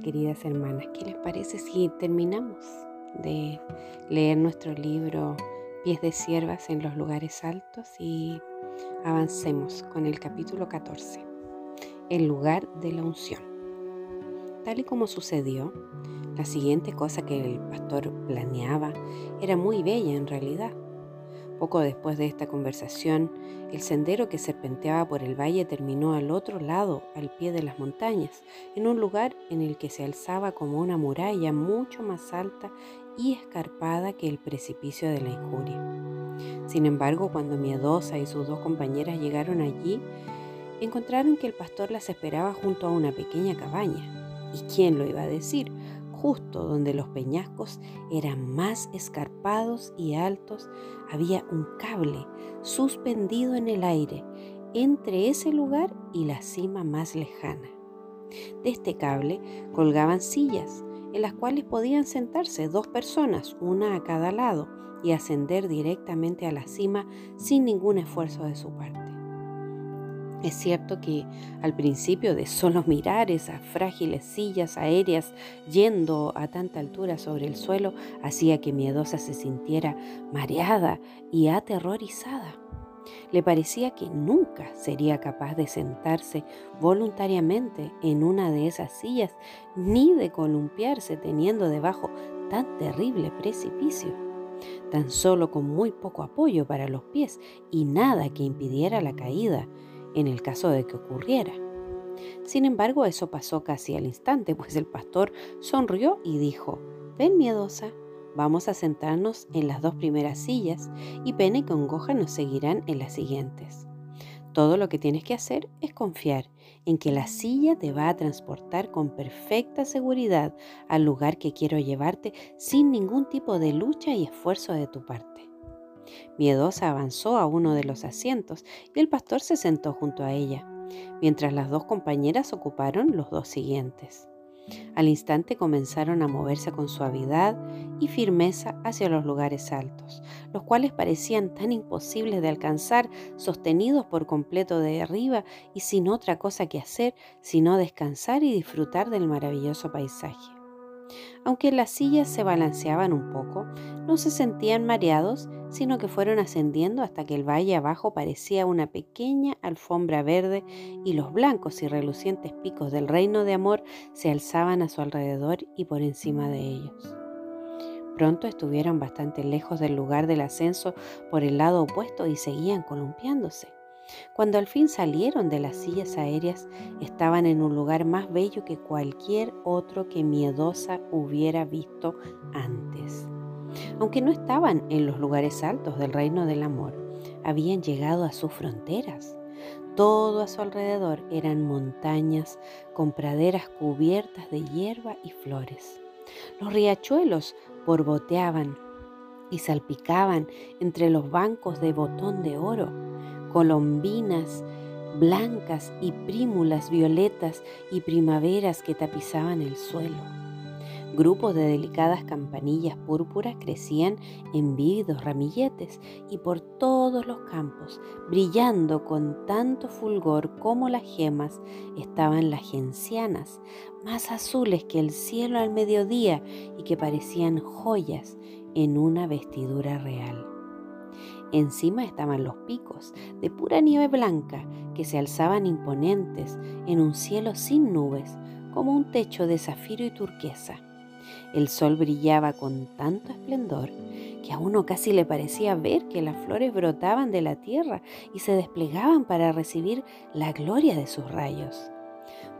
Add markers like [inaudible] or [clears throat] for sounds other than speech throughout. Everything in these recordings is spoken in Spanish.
Queridas hermanas, ¿qué les parece si terminamos de leer nuestro libro Pies de Siervas en los lugares altos y avancemos con el capítulo 14, el lugar de la unción? Tal y como sucedió, la siguiente cosa que el pastor planeaba era muy bella en realidad. Poco después de esta conversación, el sendero que serpenteaba por el valle terminó al otro lado, al pie de las montañas, en un lugar en el que se alzaba como una muralla mucho más alta y escarpada que el precipicio de la injuria. Sin embargo, cuando Miedosa y sus dos compañeras llegaron allí, encontraron que el pastor las esperaba junto a una pequeña cabaña. ¿Y quién lo iba a decir? Justo donde los peñascos eran más escarpados y altos, había un cable suspendido en el aire entre ese lugar y la cima más lejana. De este cable colgaban sillas en las cuales podían sentarse dos personas, una a cada lado, y ascender directamente a la cima sin ningún esfuerzo de su parte. Es cierto que al principio de solo mirar esas frágiles sillas aéreas yendo a tanta altura sobre el suelo hacía que Miedosa se sintiera mareada y aterrorizada. Le parecía que nunca sería capaz de sentarse voluntariamente en una de esas sillas ni de columpiarse teniendo debajo tan terrible precipicio tan solo con muy poco apoyo para los pies y nada que impidiera la caída en el caso de que ocurriera. Sin embargo, eso pasó casi al instante, pues el pastor sonrió y dijo, ven miedosa, vamos a sentarnos en las dos primeras sillas y Pena y Congoja nos seguirán en las siguientes. Todo lo que tienes que hacer es confiar en que la silla te va a transportar con perfecta seguridad al lugar que quiero llevarte sin ningún tipo de lucha y esfuerzo de tu parte. Miedosa avanzó a uno de los asientos y el pastor se sentó junto a ella, mientras las dos compañeras ocuparon los dos siguientes. Al instante comenzaron a moverse con suavidad y firmeza hacia los lugares altos, los cuales parecían tan imposibles de alcanzar, sostenidos por completo de arriba y sin otra cosa que hacer sino descansar y disfrutar del maravilloso paisaje. Aunque las sillas se balanceaban un poco, no se sentían mareados, sino que fueron ascendiendo hasta que el valle abajo parecía una pequeña alfombra verde y los blancos y relucientes picos del reino de amor se alzaban a su alrededor y por encima de ellos. Pronto estuvieron bastante lejos del lugar del ascenso por el lado opuesto y seguían columpiándose. Cuando al fin salieron de las sillas aéreas, estaban en un lugar más bello que cualquier otro que Miedosa hubiera visto antes. Aunque no estaban en los lugares altos del reino del amor, habían llegado a sus fronteras. Todo a su alrededor eran montañas con praderas cubiertas de hierba y flores. Los riachuelos borboteaban y salpicaban entre los bancos de botón de oro colombinas blancas y prímulas violetas y primaveras que tapizaban el suelo. Grupos de delicadas campanillas púrpuras crecían en vívidos ramilletes y por todos los campos, brillando con tanto fulgor como las gemas, estaban las gencianas, más azules que el cielo al mediodía y que parecían joyas en una vestidura real. Encima estaban los picos de pura nieve blanca que se alzaban imponentes en un cielo sin nubes, como un techo de zafiro y turquesa. El sol brillaba con tanto esplendor que a uno casi le parecía ver que las flores brotaban de la tierra y se desplegaban para recibir la gloria de sus rayos.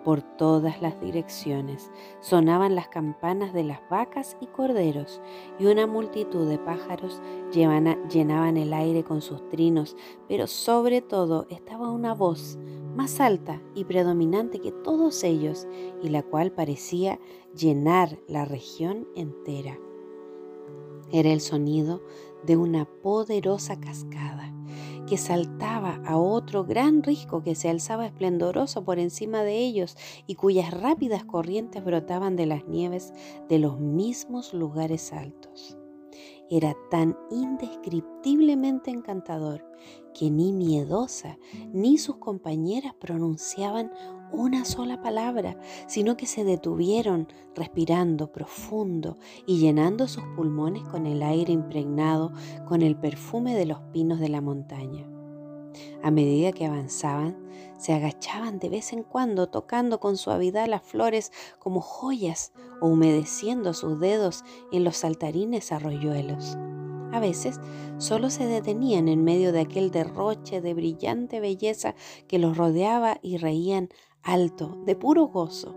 Por todas las direcciones sonaban las campanas de las vacas y corderos, y una multitud de pájaros llenaban el aire con sus trinos, pero sobre todo estaba una voz más alta y predominante que todos ellos, y la cual parecía llenar la región entera. Era el sonido de una poderosa cascada que saltaba a otro gran risco que se alzaba esplendoroso por encima de ellos y cuyas rápidas corrientes brotaban de las nieves de los mismos lugares altos. Era tan indescriptiblemente encantador que ni miedosa ni sus compañeras pronunciaban una sola palabra, sino que se detuvieron respirando profundo y llenando sus pulmones con el aire impregnado con el perfume de los pinos de la montaña. A medida que avanzaban, se agachaban de vez en cuando tocando con suavidad las flores como joyas o humedeciendo sus dedos en los saltarines arroyuelos. A veces solo se detenían en medio de aquel derroche de brillante belleza que los rodeaba y reían alto, de puro gozo.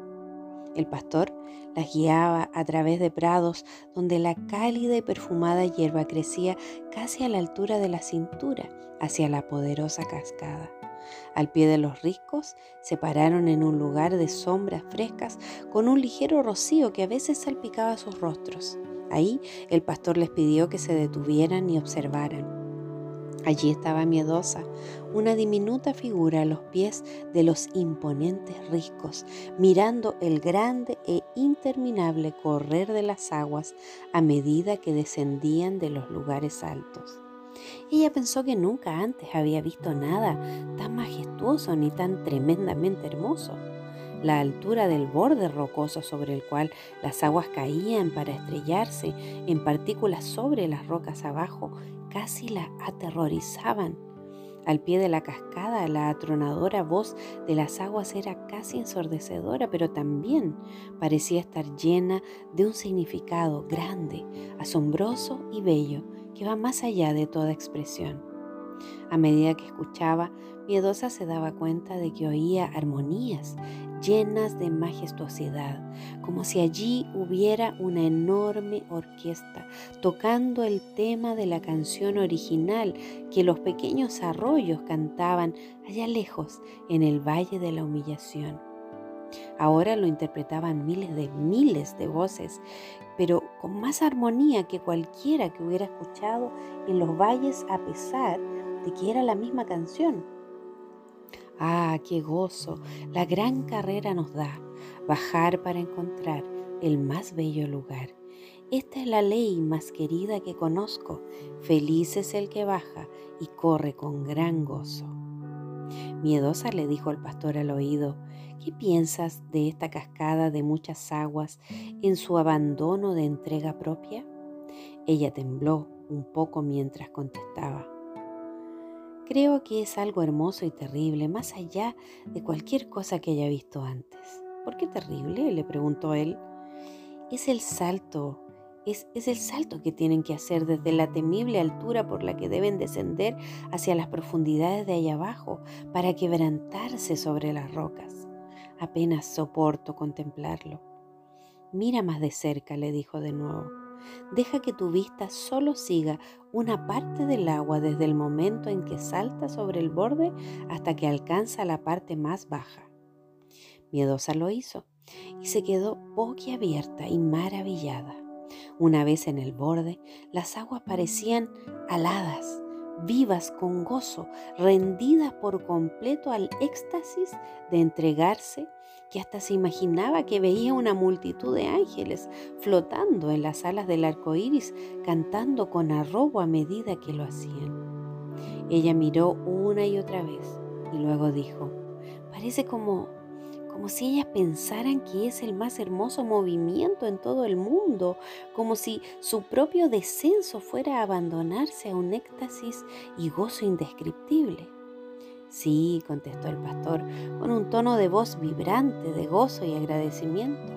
El pastor las guiaba a través de prados donde la cálida y perfumada hierba crecía casi a la altura de la cintura hacia la poderosa cascada. Al pie de los riscos se pararon en un lugar de sombras frescas con un ligero rocío que a veces salpicaba sus rostros. Ahí el pastor les pidió que se detuvieran y observaran. Allí estaba miedosa, una diminuta figura a los pies de los imponentes riscos, mirando el grande e interminable correr de las aguas a medida que descendían de los lugares altos. Ella pensó que nunca antes había visto nada tan majestuoso ni tan tremendamente hermoso la altura del borde rocoso sobre el cual las aguas caían para estrellarse en partículas sobre las rocas abajo, casi la aterrorizaban. Al pie de la cascada, la atronadora voz de las aguas era casi ensordecedora, pero también parecía estar llena de un significado grande, asombroso y bello, que va más allá de toda expresión. A medida que escuchaba, Miedosa se daba cuenta de que oía armonías llenas de majestuosidad, como si allí hubiera una enorme orquesta tocando el tema de la canción original que los pequeños arroyos cantaban allá lejos en el Valle de la Humillación. Ahora lo interpretaban miles de miles de voces, pero con más armonía que cualquiera que hubiera escuchado en los valles a pesar de que era la misma canción. Ah, qué gozo la gran carrera nos da, bajar para encontrar el más bello lugar. Esta es la ley más querida que conozco. Feliz es el que baja y corre con gran gozo. Miedosa le dijo el pastor al oído, ¿qué piensas de esta cascada de muchas aguas en su abandono de entrega propia? Ella tembló un poco mientras contestaba. Creo que es algo hermoso y terrible, más allá de cualquier cosa que haya visto antes. ¿Por qué terrible? le preguntó él. Es el salto, es, es, el salto que tienen que hacer desde la temible altura por la que deben descender hacia las profundidades de allá abajo para quebrantarse sobre las rocas. Apenas soporto contemplarlo. Mira más de cerca, le dijo de nuevo. Deja que tu vista solo siga una parte del agua desde el momento en que salta sobre el borde hasta que alcanza la parte más baja. Miedosa lo hizo y se quedó boquiabierta y maravillada. Una vez en el borde, las aguas parecían aladas, vivas con gozo, rendidas por completo al éxtasis de entregarse que hasta se imaginaba que veía una multitud de ángeles flotando en las alas del arco iris, cantando con arrobo a medida que lo hacían. Ella miró una y otra vez y luego dijo: Parece como como si ellas pensaran que es el más hermoso movimiento en todo el mundo, como si su propio descenso fuera a abandonarse a un éxtasis y gozo indescriptible. Sí, contestó el pastor, con un tono de voz vibrante de gozo y agradecimiento.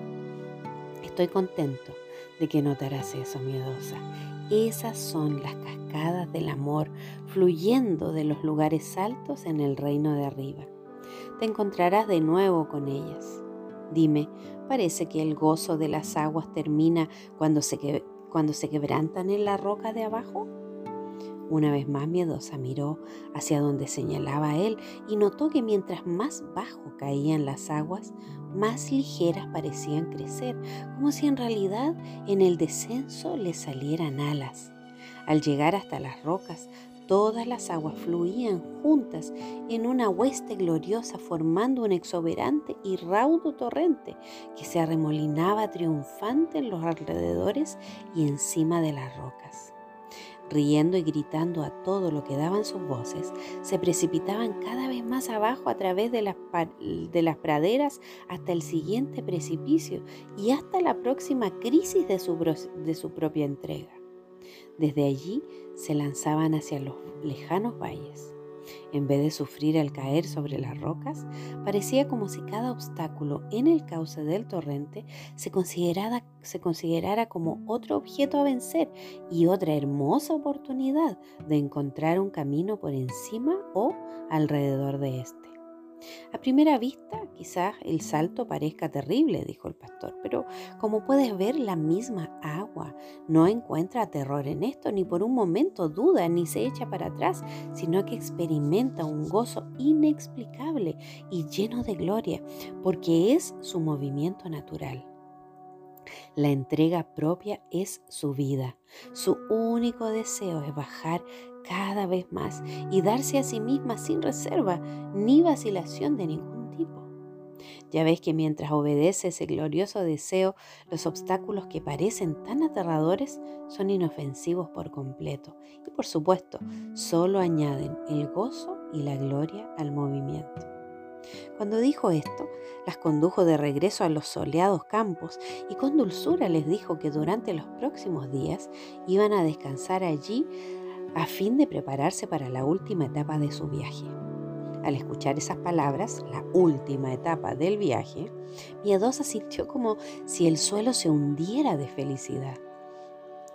Estoy contento de que notarás eso, miedosa. Esas son las cascadas del amor fluyendo de los lugares altos en el reino de arriba. Te encontrarás de nuevo con ellas. Dime, ¿parece que el gozo de las aguas termina cuando se, quebrantan en la roca de abajo? Una vez más miedosa miró hacia donde señalaba él y notó que mientras más bajo caían las aguas, más ligeras parecían crecer, como si en realidad en el descenso le salieran alas. Al llegar hasta las rocas, todas las aguas fluían juntas en una hueste gloriosa formando un exuberante y raudo torrente que se arremolinaba triunfante en los alrededores y encima de las rocas. riendo y gritando a todo lo que daban sus voces, se precipitaban cada vez más abajo a través de las, de las praderas hasta el siguiente precipicio y hasta la próxima crisis de su propia entrega. Desde allí se lanzaban hacia los lejanos valles. En vez de sufrir al caer sobre las rocas, parecía como si cada obstáculo en el cauce del torrente se considerara, como otro objeto a vencer y otra hermosa oportunidad de encontrar un camino por encima o alrededor de éste. A primera vista, quizás el salto parezca terrible, dijo el pastor, pero como puedes ver, la misma agua no encuentra terror en esto, ni por un momento duda, ni se echa para atrás, sino que experimenta un gozo inexplicable y lleno de gloria, porque es su movimiento natural. La entrega propia es su vida. Su único deseo es bajar cada vez más y darse a sí misma sin reserva ni vacilación de ningún tipo. Ya ves que mientras obedece ese glorioso deseo, los obstáculos que parecen tan aterradores son inofensivos por completo y por supuesto solo añaden el gozo y la gloria al movimiento. Cuando dijo esto, las condujo de regreso a los soleados campos y con dulzura les dijo que durante los próximos días iban a descansar allí a fin de prepararse para la última etapa de su viaje. Al escuchar esas palabras, la última etapa del viaje, Miedosa sintió como si el suelo se hundiera de felicidad.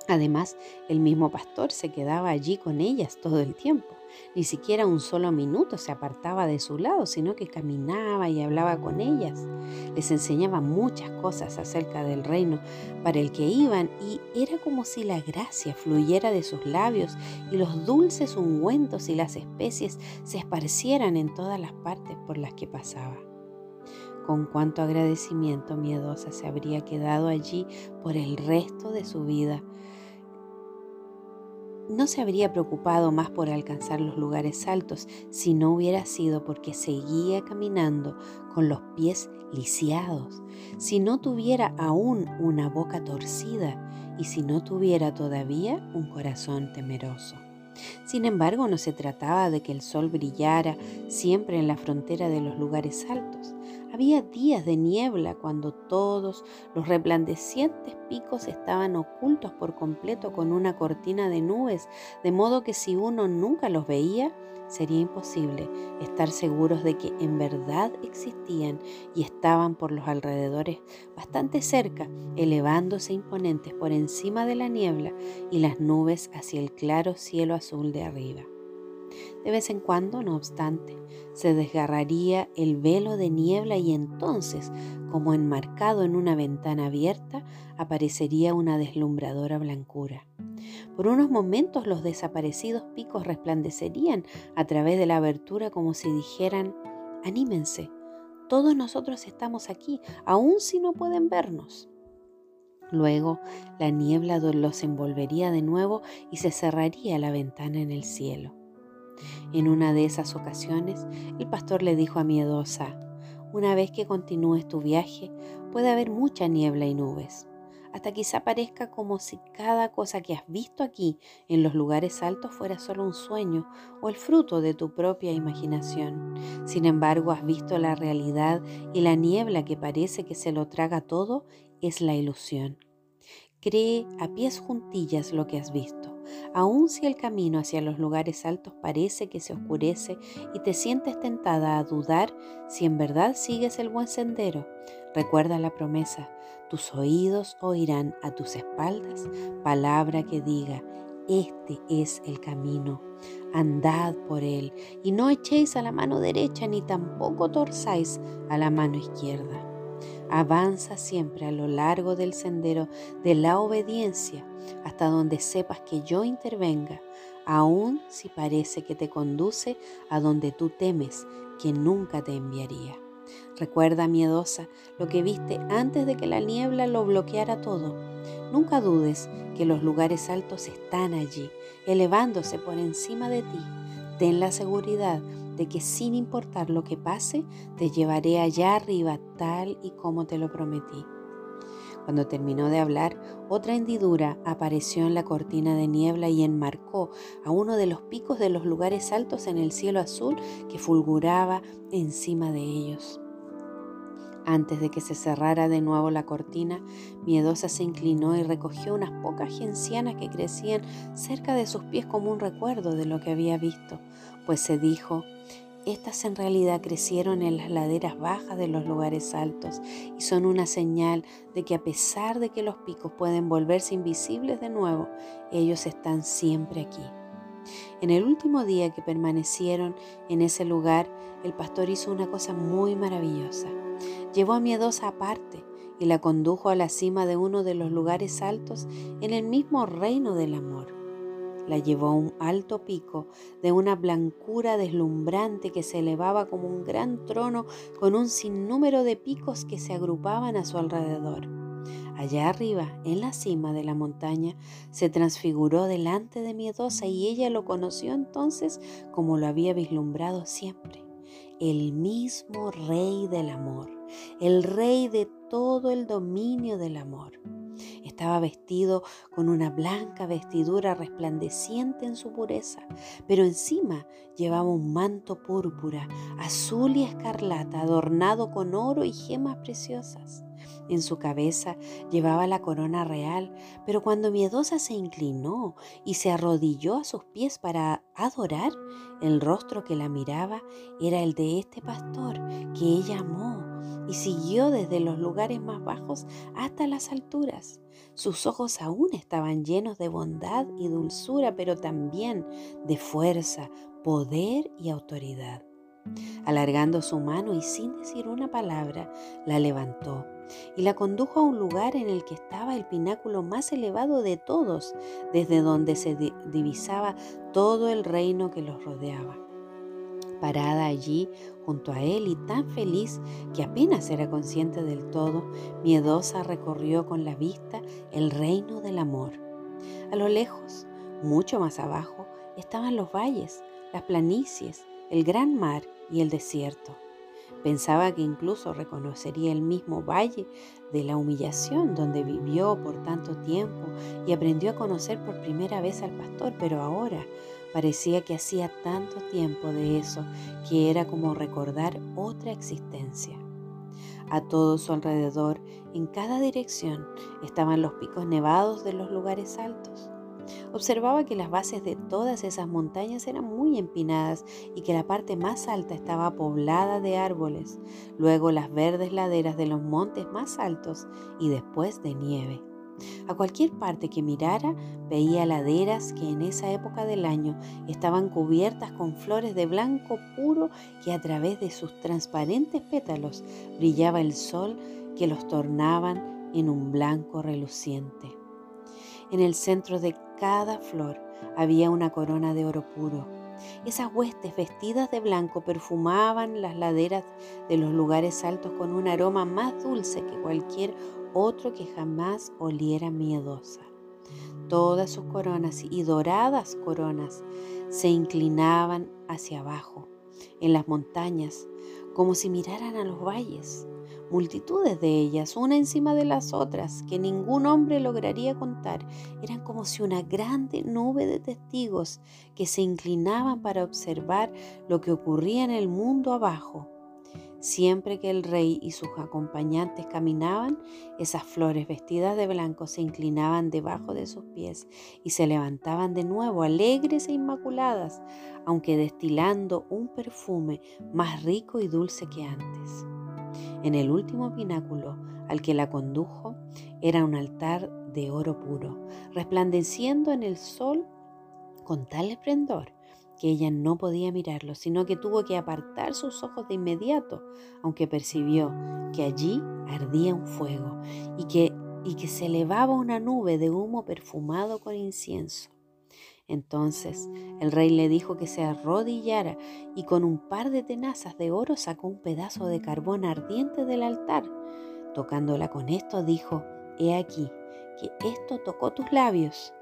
Además, el mismo pastor se quedaba allí con ellas todo el tiempo. Ni siquiera un solo minuto se apartaba de su lado, sino que caminaba y hablaba con ellas. Les enseñaba muchas cosas acerca del reino para el que iban y era como si la gracia fluyera de sus labios y los dulces ungüentos y las especies se esparcieran en todas las partes por las que pasaba. Con cuánto agradecimiento miedosa se habría quedado allí por el resto de su vida no se habría preocupado más por alcanzar los lugares altos si no hubiera sido porque seguía caminando con los pies lisiados, si no tuviera aún una boca torcida y si no tuviera todavía un corazón temeroso. Sin embargo, no se trataba de que el sol brillara siempre en la frontera de los lugares altos. Había días de niebla cuando todos los resplandecientes picos estaban ocultos por completo con una cortina de nubes, de modo que si uno nunca los veía, sería imposible estar seguros de que en verdad existían y estaban por los alrededores bastante cerca, elevándose imponentes por encima de la niebla y las nubes hacia el claro cielo azul de arriba. De vez en cuando, no obstante, se desgarraría el velo de niebla y entonces, como enmarcado en una ventana abierta, aparecería una deslumbradora blancura. Por unos momentos los desaparecidos picos resplandecerían a través de la abertura como si dijeran, anímense, todos nosotros estamos aquí, aun si no pueden vernos. Luego la niebla los envolvería de nuevo y se cerraría la ventana en el cielo. En una de esas ocasiones, el pastor le dijo a Miedosa, una vez que continúes tu viaje, puede haber mucha niebla y nubes, hasta quizá parezca como si cada cosa que has visto aquí en los lugares altos fuera solo un sueño o el fruto de tu propia imaginación. Sin embargo, has visto la realidad y la niebla que parece que se lo traga todo es la ilusión. Cree a pies juntillas lo que has visto Aun si el camino hacia los lugares altos parece que se oscurece y te sientes tentada a dudar si en verdad sigues el buen sendero, recuerda la promesa, tus oídos oirán a tus espaldas palabra que diga, este es el camino, andad por él y no echéis a la mano derecha ni tampoco torzáis a la mano izquierda. Avanza siempre a lo largo del sendero de la obediencia hasta donde sepas que yo intervenga, aun si parece que te conduce a donde tú temes que nunca te enviaría. Recuerda, miedosa, lo que viste antes de que la niebla lo bloqueara todo. Nunca dudes que los lugares altos están allí, elevándose por encima de ti. Ten la seguridad de que sin importar lo que pase, te llevaré allá arriba tal y como te lo prometí. Cuando terminó de hablar, otra hendidura apareció en la cortina de niebla y enmarcó a uno de los picos de los lugares altos en el cielo azul que fulguraba encima de ellos. Antes de que se cerrara de nuevo la cortina, Miedosa se inclinó y recogió unas pocas gencianas que crecían cerca de sus pies como un recuerdo de lo que había visto, pues se dijo, estas en realidad crecieron en las laderas bajas de los lugares altos y son una señal de que a pesar de que los picos pueden volverse invisibles de nuevo, ellos están siempre aquí. En el último día que permanecieron en ese lugar, el pastor hizo una cosa muy maravillosa. Llevó a Miedosa aparte y la condujo a la cima de uno de los lugares altos en el mismo reino del amor. La llevó a un alto pico de una blancura deslumbrante que se elevaba como un gran trono con un sinnúmero de picos que se agrupaban a su alrededor. Allá arriba, en la cima de la montaña, se transfiguró delante de Miedosa y ella lo conoció entonces como lo había vislumbrado siempre, el mismo Rey del Amor el rey de todo el dominio del amor. Estaba vestido con una blanca vestidura resplandeciente en su pureza, pero encima llevaba un manto púrpura, azul y escarlata, adornado con oro y gemas preciosas. En su cabeza llevaba la corona real, pero cuando Miedosa se inclinó y se arrodilló a sus pies para adorar, el rostro que la miraba era el de este pastor que ella amó y siguió desde los lugares más bajos hasta las alturas. Sus ojos aún estaban llenos de bondad y dulzura, pero también de fuerza, poder y autoridad. Alargando su mano y sin decir una palabra, la levantó y la condujo a un lugar en el que estaba el pináculo más elevado de todos, desde donde se divisaba todo el reino que los rodeaba. Parada allí junto a él y tan feliz que apenas era consciente del todo, miedosa recorrió con la vista el reino del amor. A lo lejos, mucho más abajo, estaban los valles, las planicies, el gran mar y el desierto. Pensaba que incluso reconocería el mismo valle de la humillación donde vivió por tanto tiempo y aprendió a conocer por primera vez al pastor, pero ahora parecía que hacía tanto tiempo de eso que era como recordar otra existencia. A todo su alrededor, en cada dirección, estaban los picos nevados de los lugares altos. Observaba que las bases de todas esas montañas eran muy empinadas y que la parte más alta estaba poblada de árboles, luego las verdes laderas de los montes más altos y después de nieve. A cualquier parte que mirara veía laderas que en esa época del año estaban cubiertas con flores de blanco puro que a través de sus transparentes pétalos brillaba el sol que los tornaban en un blanco reluciente. En el centro de cada flor había una corona de oro puro. Esas huestes vestidas de blanco perfumaban las laderas de los lugares altos con un aroma más dulce que cualquier otro que jamás oliera miedosa. Todas sus coronas y doradas coronas se inclinaban hacia abajo, en las montañas, como si miraran a los valles multitudes de ellas, una encima de las otras, que ningún hombre lograría contar. Eran como si una grande nube de testigos que se inclinaban para observar lo que ocurría en el mundo abajo. Siempre que el rey y sus acompañantes caminaban, esas flores vestidas de blanco se inclinaban debajo de sus pies y se levantaban de nuevo alegres e inmaculadas, aunque destilando un perfume más rico y dulce que antes. En el último pináculo al que la condujo era un altar de oro puro, resplandeciendo en el sol con tal esplendor que ella no podía mirarlo, sino que tuvo que apartar sus ojos de inmediato, aunque percibió que allí ardía un fuego y que, y que se elevaba una nube de humo perfumado con incienso. Entonces el rey le dijo que se arrodillara y con un par de tenazas de oro sacó un pedazo de carbón ardiente del altar. Tocándola con esto dijo, He aquí que esto tocó tus labios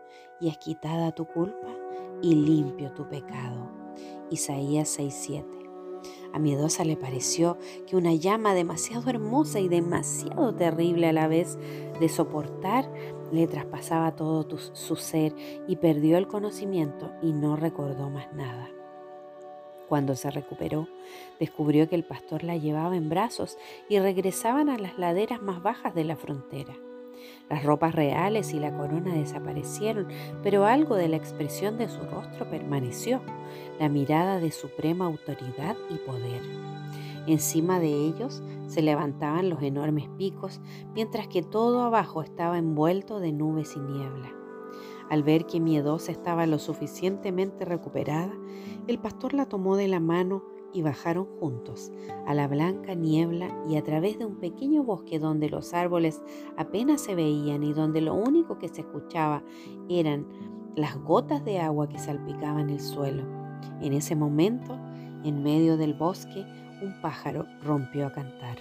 y es quitada tu culpa y limpio tu pecado. Isaías 6:7. A Miedosa le pareció que una llama demasiado hermosa y demasiado terrible a la vez de soportar le traspasaba todo su ser y perdió el conocimiento y no recordó más nada. Cuando se recuperó, descubrió que el pastor la llevaba en brazos y regresaban a las laderas más bajas de la frontera. Las ropas reales y la corona desaparecieron, pero algo de la expresión de su rostro permaneció, la mirada de suprema autoridad y poder. Encima de ellos se levantaban los enormes picos, mientras que todo abajo estaba envuelto de nubes y niebla. Al ver que Miedosa estaba lo suficientemente recuperada, el pastor la tomó de la mano y bajaron juntos a la blanca niebla y a través de un pequeño bosque donde los árboles apenas se veían y donde lo único que se escuchaba eran las gotas de agua que salpicaban el suelo. En ese momento, en medio del bosque, un pájaro rompió a cantar.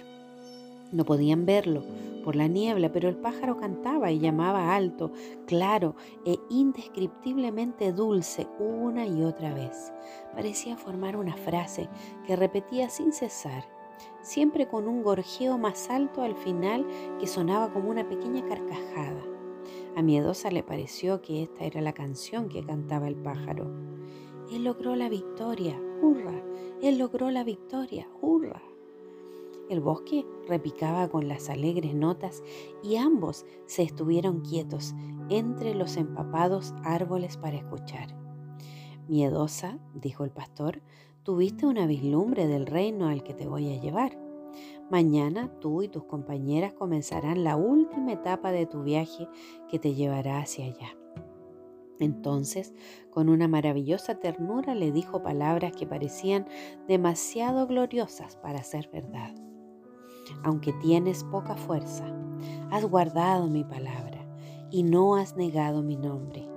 No podían verlo por la niebla, pero el pájaro cantaba y llamaba alto, claro e indescriptiblemente dulce una y otra vez. Parecía formar una frase que repetía sin cesar, siempre con un gorjeo más alto al final que sonaba como una pequeña carcajada. A Miedosa le pareció que esta era la canción que cantaba el pájaro. Él logró la victoria, hurra, él logró la victoria, hurra. El bosque repicaba con las alegres notas y ambos se estuvieron quietos entre los empapados árboles para escuchar. Miedosa, dijo el pastor, tuviste una vislumbre del reino al que te voy a llevar. Mañana tú y tus compañeras comenzarán la última etapa de tu viaje que te llevará hacia allá. Entonces, con una maravillosa ternura, le dijo palabras que parecían demasiado gloriosas para ser verdad aunque tienes poca fuerza, has guardado mi palabra y no has negado mi nombre.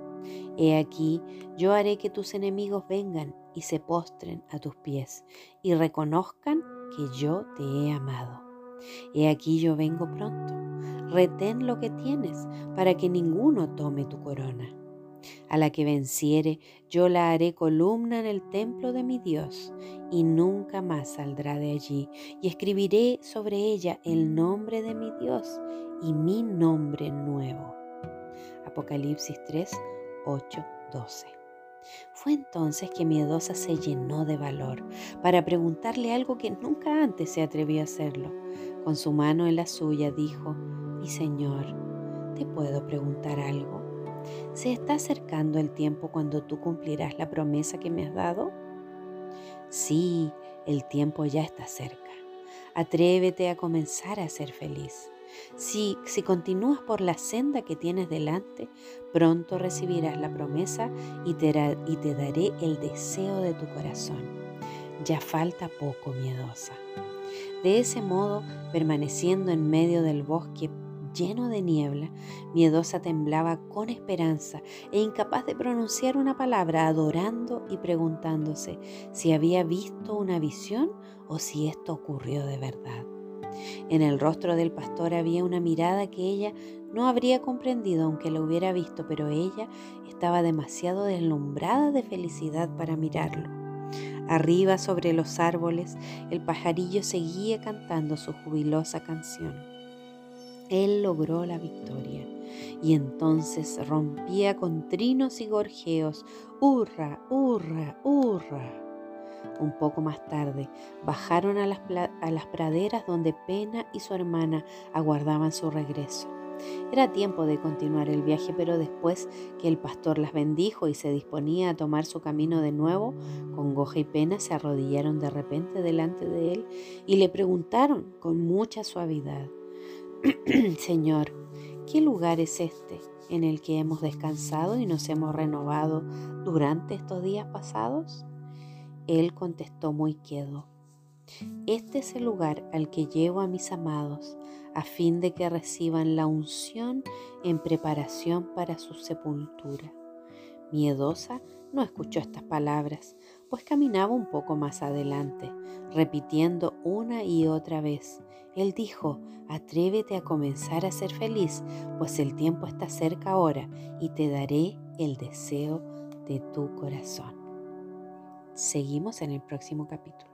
He aquí, yo haré que tus enemigos vengan y se postren a tus pies y reconozcan que yo te he amado. He aquí yo vengo pronto. Retén lo que tienes para que ninguno tome tu corona. A la que venciere, yo la haré columna en el templo de mi Dios, y nunca más saldrá de allí, y escribiré sobre ella el nombre de mi Dios y mi nombre nuevo. Apocalipsis 3, 8, 12. Fue entonces que Miedosa se llenó de valor para preguntarle algo que nunca antes se atrevió a hacerlo. Con su mano en la suya dijo, Mi Señor, ¿te puedo preguntar algo? ¿Se está acercando el tiempo cuando tú cumplirás la promesa que me has dado? Sí, el tiempo ya está cerca. Atrévete a comenzar a ser feliz. Si, si continúas por la senda que tienes delante, pronto recibirás la promesa y te, y te daré el deseo de tu corazón. Ya falta poco, miedosa. De ese modo, permaneciendo en medio del bosque lleno de niebla, miedosa temblaba con esperanza e incapaz de pronunciar una palabra, adorando y preguntándose si había visto una visión o si esto ocurrió de verdad. En el rostro del pastor había una mirada que ella no habría comprendido aunque la hubiera visto, pero ella estaba demasiado deslumbrada de felicidad para mirarlo. Arriba sobre los árboles, el pajarillo seguía cantando su jubilosa canción. Él logró la victoria y entonces rompía con trinos y gorjeos, hurra, hurra, hurra. Un poco más tarde bajaron a las, a las praderas donde Pena y su hermana aguardaban su regreso. Era tiempo de continuar el viaje, pero después que el pastor las bendijo y se disponía a tomar su camino de nuevo, con goja y pena se arrodillaron de repente delante de él y le preguntaron con mucha suavidad, [clears throat] Señor, ¿qué lugar es este en el que hemos descansado y nos hemos renovado durante estos días pasados? Él contestó muy quedo. Este es el lugar al que llevo a mis amados, a fin de que reciban la unción en preparación para su sepultura. Miedosa no escuchó estas palabras, pues caminaba un poco más adelante, repitiendo una y otra vez. Él dijo, atrévete a comenzar a ser feliz, pues el tiempo está cerca ahora y te daré el deseo de tu corazón. Seguimos en el próximo capítulo.